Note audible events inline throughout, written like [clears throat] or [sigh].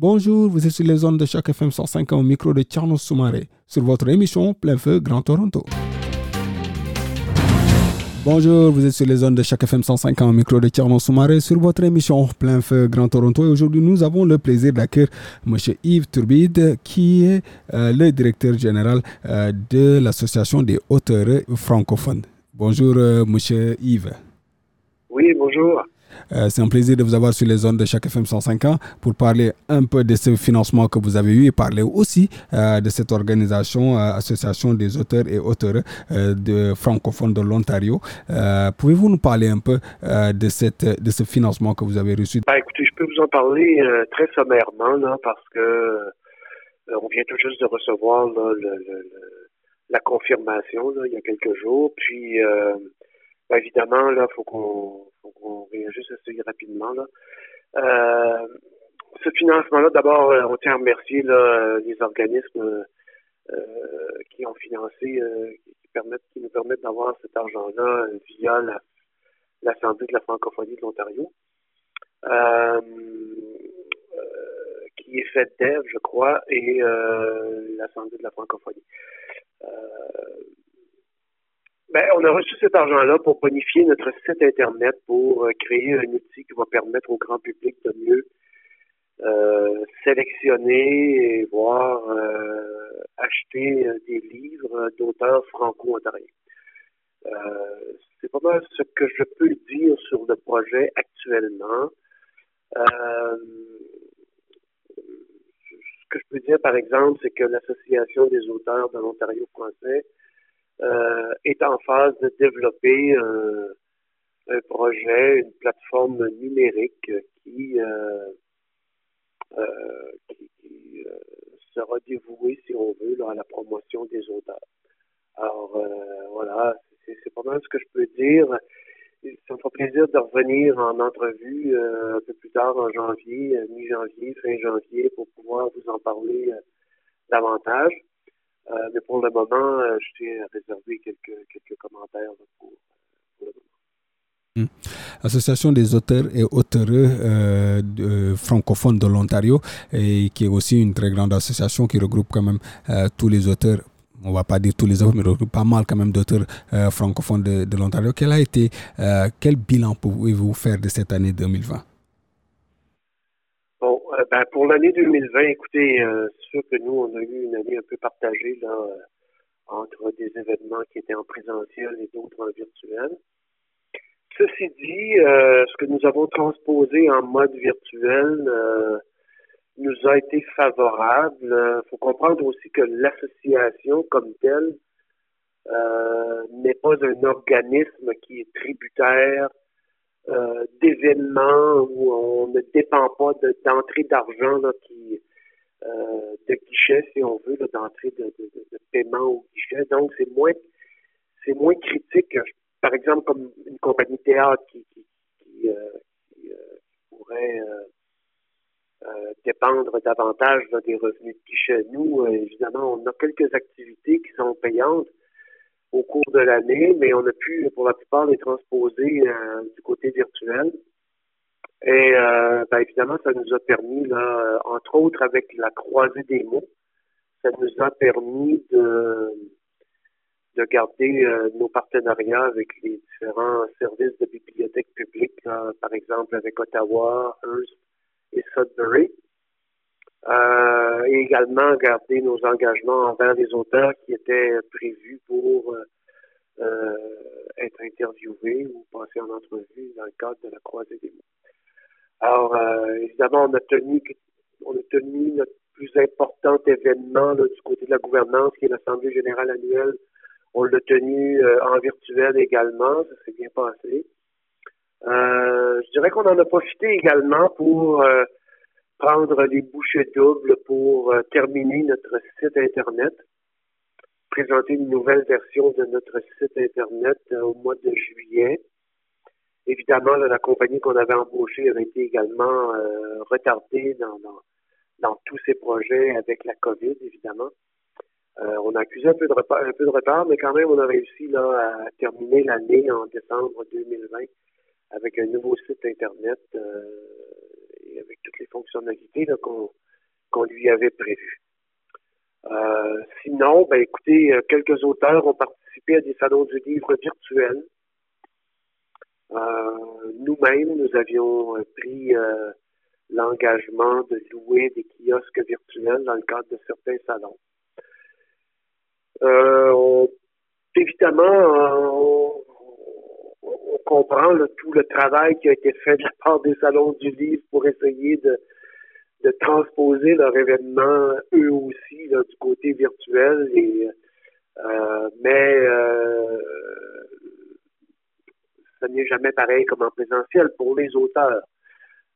Bonjour, vous êtes sur les zones de Choc FM 105 au micro de Tierno Soumaré sur votre émission Plein Feu Grand Toronto. Bonjour, vous êtes sur les zones de chaque FM 105 au micro de Tierno Soumaré sur votre émission Plein Feu Grand Toronto. Et aujourd'hui, nous avons le plaisir d'accueillir M. Yves Turbide, qui est euh, le directeur général euh, de l'Association des auteurs francophones. Bonjour, euh, M. Yves. Oui, bonjour. Euh, c'est un plaisir de vous avoir sur les zones de chaque FM 105 ans pour parler un peu de ce financement que vous avez eu et parler aussi euh, de cette organisation, euh, Association des auteurs et auteurs de francophones de l'Ontario. Pouvez-vous nous parler un peu de, cette, de ce financement que vous avez reçu? Ben, écoutez, je peux vous en parler très sommairement là, parce que on vient tout juste de recevoir la confirmation là, il y a quelques jours. Puis, ben, évidemment, là, faut qu'on on réagisse assez rapidement. Là. Euh, ce financement-là, d'abord, euh, on tient à remercier là, les organismes euh, qui ont financé, qui, permettent, qui nous permettent d'avoir cet argent-là via l'Assemblée de la francophonie de l'Ontario. qui est faite d'Ève, je crois, et l'Assemblée de la francophonie. Ben, on a reçu cet argent-là pour bonifier notre site Internet pour euh, créer un outil qui va permettre au grand public de mieux euh, sélectionner et voir euh, acheter des livres d'auteurs franco-ontariens. c'est pas mal ce que je peux dire sur le projet actuellement. ce que je peux dire, par exemple, c'est que l'Association des auteurs de l'Ontario français euh, est en phase de développer un, projet, une plateforme numérique qui, euh, euh, qui, sera dévouée, si on veut, à la promotion des auteurs. Alors, voilà, c'est pas mal ce que je peux dire. Ça me fait plaisir de revenir en entrevue un peu plus tard en janvier, mi-janvier, fin janvier, pour pouvoir vous en parler davantage. Euh, mais pour le moment, euh, je tiens à réserver quelques, commentaires moment. Hmm. Association des auteurs et auteureux euh, francophones de l'Ontario, qui est aussi une très grande association qui regroupe quand même tous les auteurs on va pas dire tous les auteurs, mais regroupe pas mal quand même d'auteurs francophones de, l'Ontario. Quel a été, quel bilan pouvez-vous faire de cette année 2020 euh, ben, pour l'année 2020, écoutez, euh, c'est sûr que nous, on a eu une année un peu partagée là, euh, entre des événements qui étaient en présentiel et d'autres en virtuel. Ceci dit, ce que nous avons transposé en mode virtuel nous a été favorable. Il faut comprendre aussi que l'association comme telle n'est pas un organisme qui est tributaire euh, d'événements où on ne dépend pas d'entrée d'argent qui euh, de guichet, si on veut, d'entrée de, de, paiement au guichet. Donc, c'est moins c'est moins critique, par exemple, comme une compagnie théâtre qui, qui, qui, euh, pourrait dépendre davantage des revenus de guichet. Nous, évidemment, on a quelques activités qui sont payantes, au cours de l'année, mais on a pu, pour la plupart, les transposer euh, du côté virtuel. Et euh, ben, évidemment, ça nous a permis, là, euh, entre autres avec la croisée des mots, ça nous a permis de, de garder nos partenariats avec les différents services de bibliothèques publiques, par exemple avec Ottawa, Hearst et Sudbury. Euh, et également garder nos engagements envers les auteurs qui étaient prévus pour euh, euh, être interviewés ou passer en entrevue dans le cadre de la croisée des mots. Alors, évidemment, on a tenu on a tenu notre plus important événement du côté de la gouvernance, qui est l'Assemblée générale annuelle. On l'a tenu en virtuel également, ça s'est bien passé. je dirais qu'on en a profité également pour prendre les bouchées doubles pour euh, terminer notre site Internet, présenter une nouvelle version de notre site Internet euh, au mois de juillet. Évidemment, la compagnie qu'on avait embauchée avait été également euh, retardée dans, dans, tous ces projets avec la COVID, évidemment. on a accusé un peu, de retard, un peu de retard, mais quand même, on a réussi là, à terminer l'année en décembre 2020 avec un nouveau site Internet et avec toutes les fonctionnalités qu'on lui avait prévues. Euh, sinon, ben écoutez, euh, quelques auteurs ont participé à des salons du livre virtuels. Euh, nous-mêmes, nous avions pris l'engagement de louer des kiosques virtuels dans le cadre de certains salons. évidemment, on, comprend tout le travail qui a été fait de la part des salons du livre pour essayer de, transposer leur événement eux aussi du côté virtuel et euh, mais euh, ça n'est jamais pareil comme en présentiel pour les auteurs.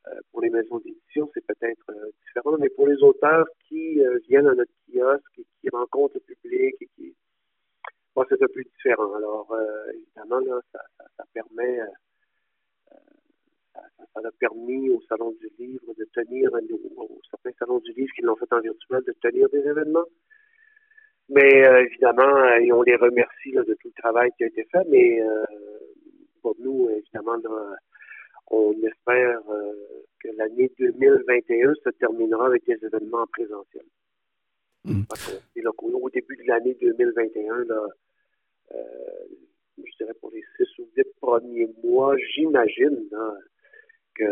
Euh, pour les maisons d'édition, c'est peut-être différent, mais pour les auteurs qui viennent à notre kiosque et qui rencontrent le public et qui c'est un peu différent. Alors évidemment, là, ça permet ça, a permis au Salon du Livre de tenir, au certains salons du livre qui l'ont fait en virtuel, de tenir des événements. Mais euh, évidemment, euh, on les remercie de tout le travail qui a été fait, mais euh, pour nous, évidemment, on espère que l'année 2021 se terminera avec des événements en présentiel. Mmh. au début de l'année 2021, là, je dirais pour les six ou huit premiers mois, j'imagine, que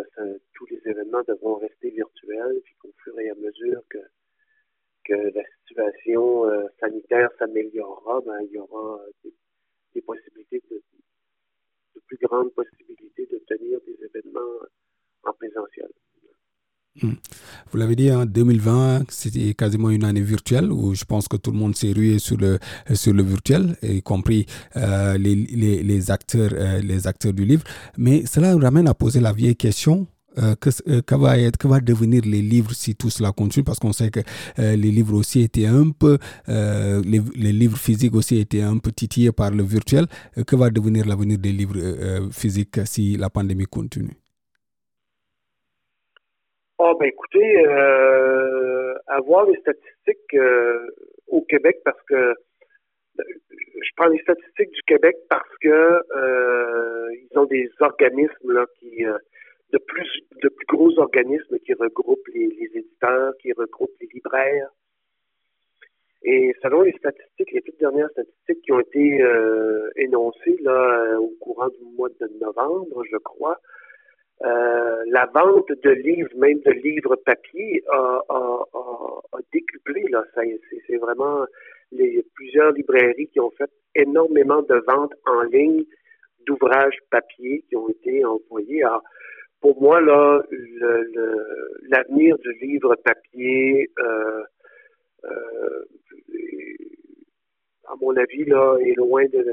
tous les événements devront rester virtuels, puis qu'au fur et à mesure que, la situation euh, sanitaire s'améliorera, ben, il y aura des, possibilités de, de, plus grandes possibilités de tenir des événements en présentiel. Hmm. Vous l'avez dit, en 2020, c'était quasiment une année virtuelle où je pense que tout le monde s'est rué sur le, sur le virtuel, y compris euh, les, les, les, acteurs, euh, les acteurs du livre. Mais cela nous ramène à poser la vieille question. Euh, que, que, va être, que va devenir les livres si tout cela continue? Parce qu'on sait que les livres aussi étaient un peu les, les, livres physiques aussi étaient un peu titillés par le virtuel que va devenir l'avenir des livres physiques si la pandémie continue? Ah, ben écoutez, euh, avoir les statistiques euh, au Québec parce que euh, je prends les statistiques du Québec parce que euh, ils ont des organismes là qui de plus de plus gros organismes qui regroupent les, les éditeurs, qui regroupent les libraires. Et selon les statistiques, les toutes dernières statistiques qui ont été énoncées là au courant du mois de novembre, je crois, euh, la vente de livres, même de livres papier, a, a, a, décuplé. Là, c'est, vraiment les plusieurs librairies qui ont fait énormément de ventes en ligne d'ouvrages papier qui ont été envoyés. Pour moi, là, le, l'avenir du livre papier, euh, euh, à mon avis, là, est loin de,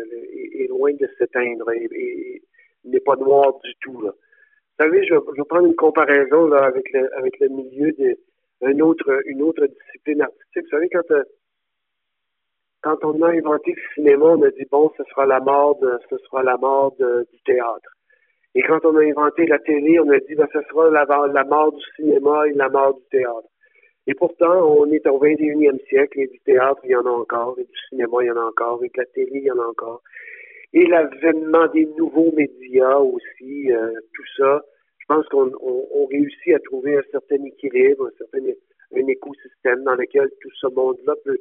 est, loin de s'éteindre et, n'est pas noir du tout. Là. Vous savez, je, vais prendre une comparaison là, avec, le, milieu de autre, une autre discipline artistique. Vous savez, quand, euh, quand on a inventé le cinéma, on a dit bon, ce sera la mort ce sera la mort du théâtre. Et quand on a inventé la télé, on a dit ben, ce sera la, la mort du cinéma et la mort du théâtre. Et pourtant, on est au 21e siècle et du théâtre, il y en a encore, et du cinéma, il y en a encore, et de la télé, il y en a encore et l'avènement des nouveaux médias aussi, euh, tout ça, je pense qu'on on, réussit à trouver un certain équilibre, un certain un écosystème dans lequel tout ce monde-là peut,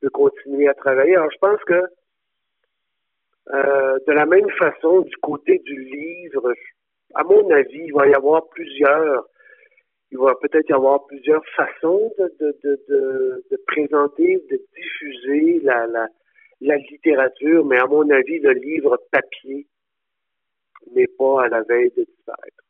peut continuer à travailler. Alors, je pense que euh, de la même façon, du côté du livre, à mon avis, il va y avoir plusieurs, il va peut-être y avoir plusieurs façons de, de, de, de, de présenter, de diffuser la, la, la littérature, mais à mon avis, le livre papier n'est pas à la veille de disparaître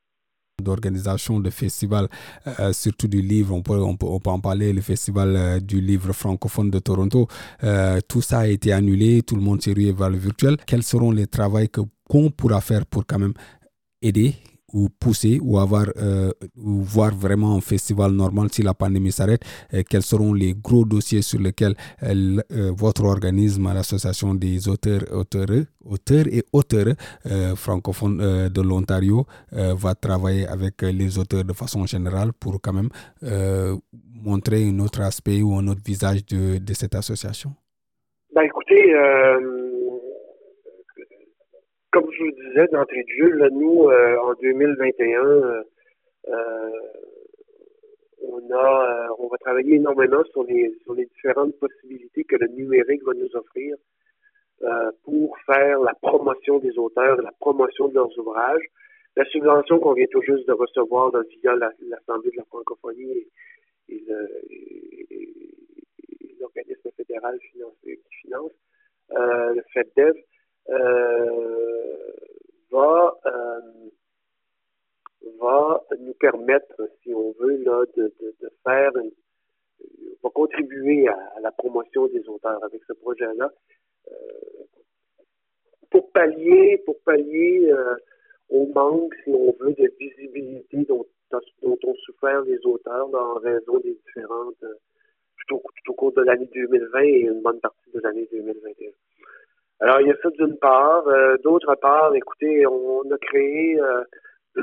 d'organisation de festivals, euh, surtout du livre, on peut, on peut, on peut, en parler, le festival euh, du livre francophone de Toronto, euh, tout ça a été annulé, tout le monde s'est rué vers le virtuel. Quels seront les travaux qu'on pourra faire pour quand même aider ou pousser ou avoir euh, ou voir vraiment un festival normal si la pandémie s'arrête Quels seront les gros dossiers sur lesquels euh, votre organisme, l'association des auteurs, auteurs, auteurs et auteurs francophones de l'Ontario va travailler avec les auteurs de façon générale pour quand même montrer un autre aspect ou un autre visage de, de cette association? Ben, écoutez, comme je vous disais d'entrée de jeu, là, nous, euh, en 2021, euh, euh, on a, on va travailler énormément sur les, sur les différentes possibilités que le numérique va nous offrir pour faire la promotion des auteurs, la promotion de leurs ouvrages. La subvention qu'on vient tout juste de recevoir dans, via l'Assemblée de la francophonie et, l'organisme fédéral financier qui finance, le FEDEV, euh, va euh, va nous permettre, si on veut, là, de, de, de faire, va contribuer à, la promotion des auteurs avec ce projet-là, euh, pour pallier, pour pallier euh, au manque, si on veut, de visibilité dont, dont ont souffert les auteurs dans raison des différentes, tout, tout au cours de l'année 2020 et une bonne partie de l'année 2021. Alors, il y a ça d'une part. Euh, d'autre part, écoutez, on, a créé euh, [clears throat]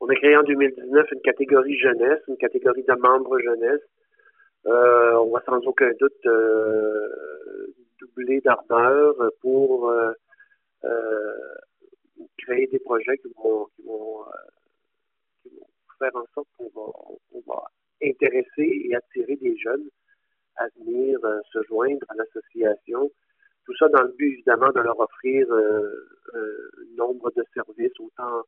on a créé en 2019 une catégorie jeunesse, une catégorie de membres jeunesse. Euh, on va sans aucun doute doubler d'ardeur pour créer des projets qui vont, faire en sorte qu'on va intéresser et attirer des jeunes à venir se joindre à l'association tout ça dans le but, évidemment, de leur offrir euh, euh, nombre de services, autant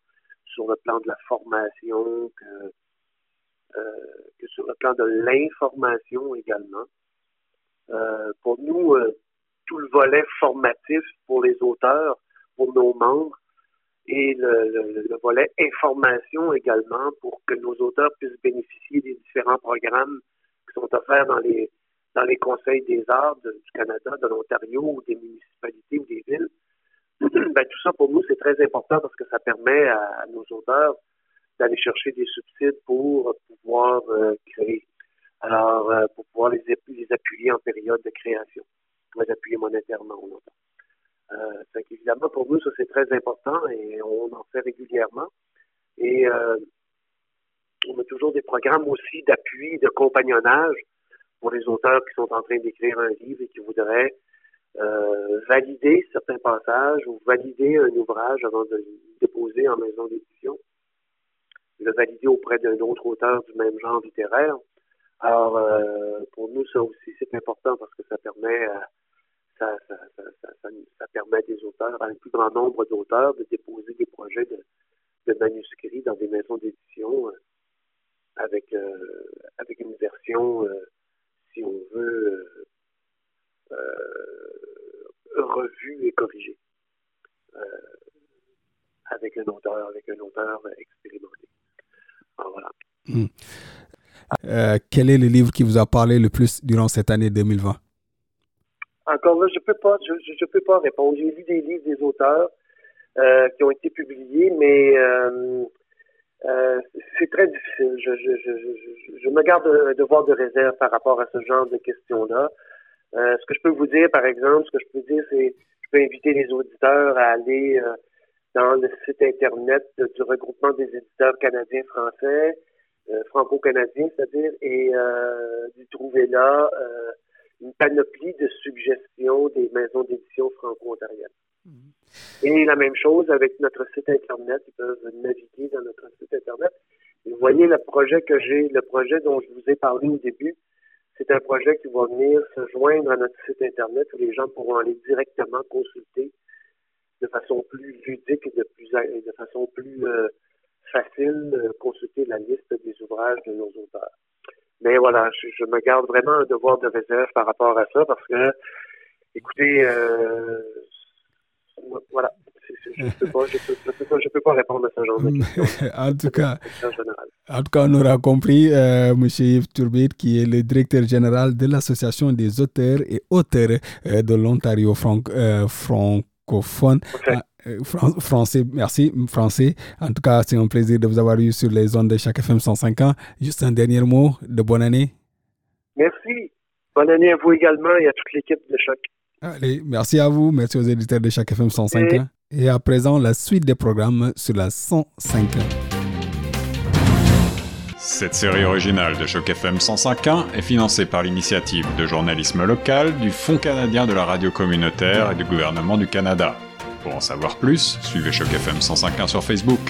sur le plan de la formation que, euh, sur le plan de l'information également. pour nous, tout le volet formatif pour les auteurs, pour nos membres, et le, volet information également pour que nos auteurs puissent bénéficier des différents programmes qui sont offerts dans les dans les conseils des arts du Canada, de l'Ontario ou des municipalités ou des villes. [clears throat] ben, tout ça, pour nous, c'est très important parce que ça permet à, nos auteurs d'aller chercher des subsides pour pouvoir euh, créer. Alors, euh, pour pouvoir les, appuyer en période de création, les appuyer monétairement, on entend. Euh, évidemment, pour nous, ça, c'est très important et on en fait régulièrement. Et euh, on a toujours des programmes aussi d'appui, de compagnonnage pour les auteurs qui sont en train d'écrire un livre et qui voudraient euh, valider certains passages ou valider un ouvrage avant de le déposer en maison d'édition, le valider auprès d'un autre auteur du même genre littéraire. Alors, euh, pour nous, ça aussi, c'est important parce que ça permet ça, ça, ça, permet à des auteurs, à un plus grand nombre d'auteurs, de déposer des projets de, manuscrits dans des maisons d'édition euh, avec, avec une version si on veut, euh, euh, revu et corrigé euh, avec un auteur, avec un auteur expérimenté. voilà. Hmm. quel est le livre qui vous a parlé le plus durant cette année 2020? Encore là, je peux pas, je, peux pas répondre. J'ai lu des livres des auteurs qui ont été publiés, mais euh, c'est très difficile. Je, je, je, je, me garde un devoir de réserve par rapport à ce genre de questions-là. Euh, ce que je peux vous dire, par exemple, ce que je peux dire, c'est je peux inviter les auditeurs à aller euh, dans le site Internet du regroupement des éditeurs canadiens-français, euh, franco-canadiens, c'est-à-dire, et d'y trouver là une panoplie de suggestions des maisons d'édition franco-ontariennes. Et la même chose avec notre site Internet. Ils peuvent naviguer dans notre site Internet. vous voyez le projet que j'ai, le projet dont je vous ai parlé au début, c'est un projet qui va venir se joindre à notre site Internet où les gens pourront aller directement consulter de façon plus ludique et de, plus, de façon plus euh, facile, euh, consulter la liste des ouvrages de nos auteurs. Mais voilà, je, me garde vraiment un devoir de réserve par rapport à ça parce que, écoutez, euh, voilà. Je ne peux, peux, pas répondre à ce genre de questions. [laughs] en, tout cas, en tout cas, on aura compris, euh, M. Yves Turbide, qui est le directeur général de l'Association des auteurs et auteurs euh, de l'Ontario franc, euh, francophone. français, merci, français. En tout cas, c'est un plaisir de vous avoir eu sur les ondes de chaque FM 105 ans. Juste un dernier mot de bonne année. Merci. Bonne année à vous également et à toute l'équipe de Choc. Allez, merci à vous, merci aux éditeurs de chaque FM 105 ans. Et à présent, la suite des programmes sur la 105 Cette série originale de Choc FM 105.1 est financée par l'initiative de journalisme local du Fonds canadien de la radio communautaire et du gouvernement du Canada. Pour en savoir plus, suivez Choc FM 105.1 sur Facebook.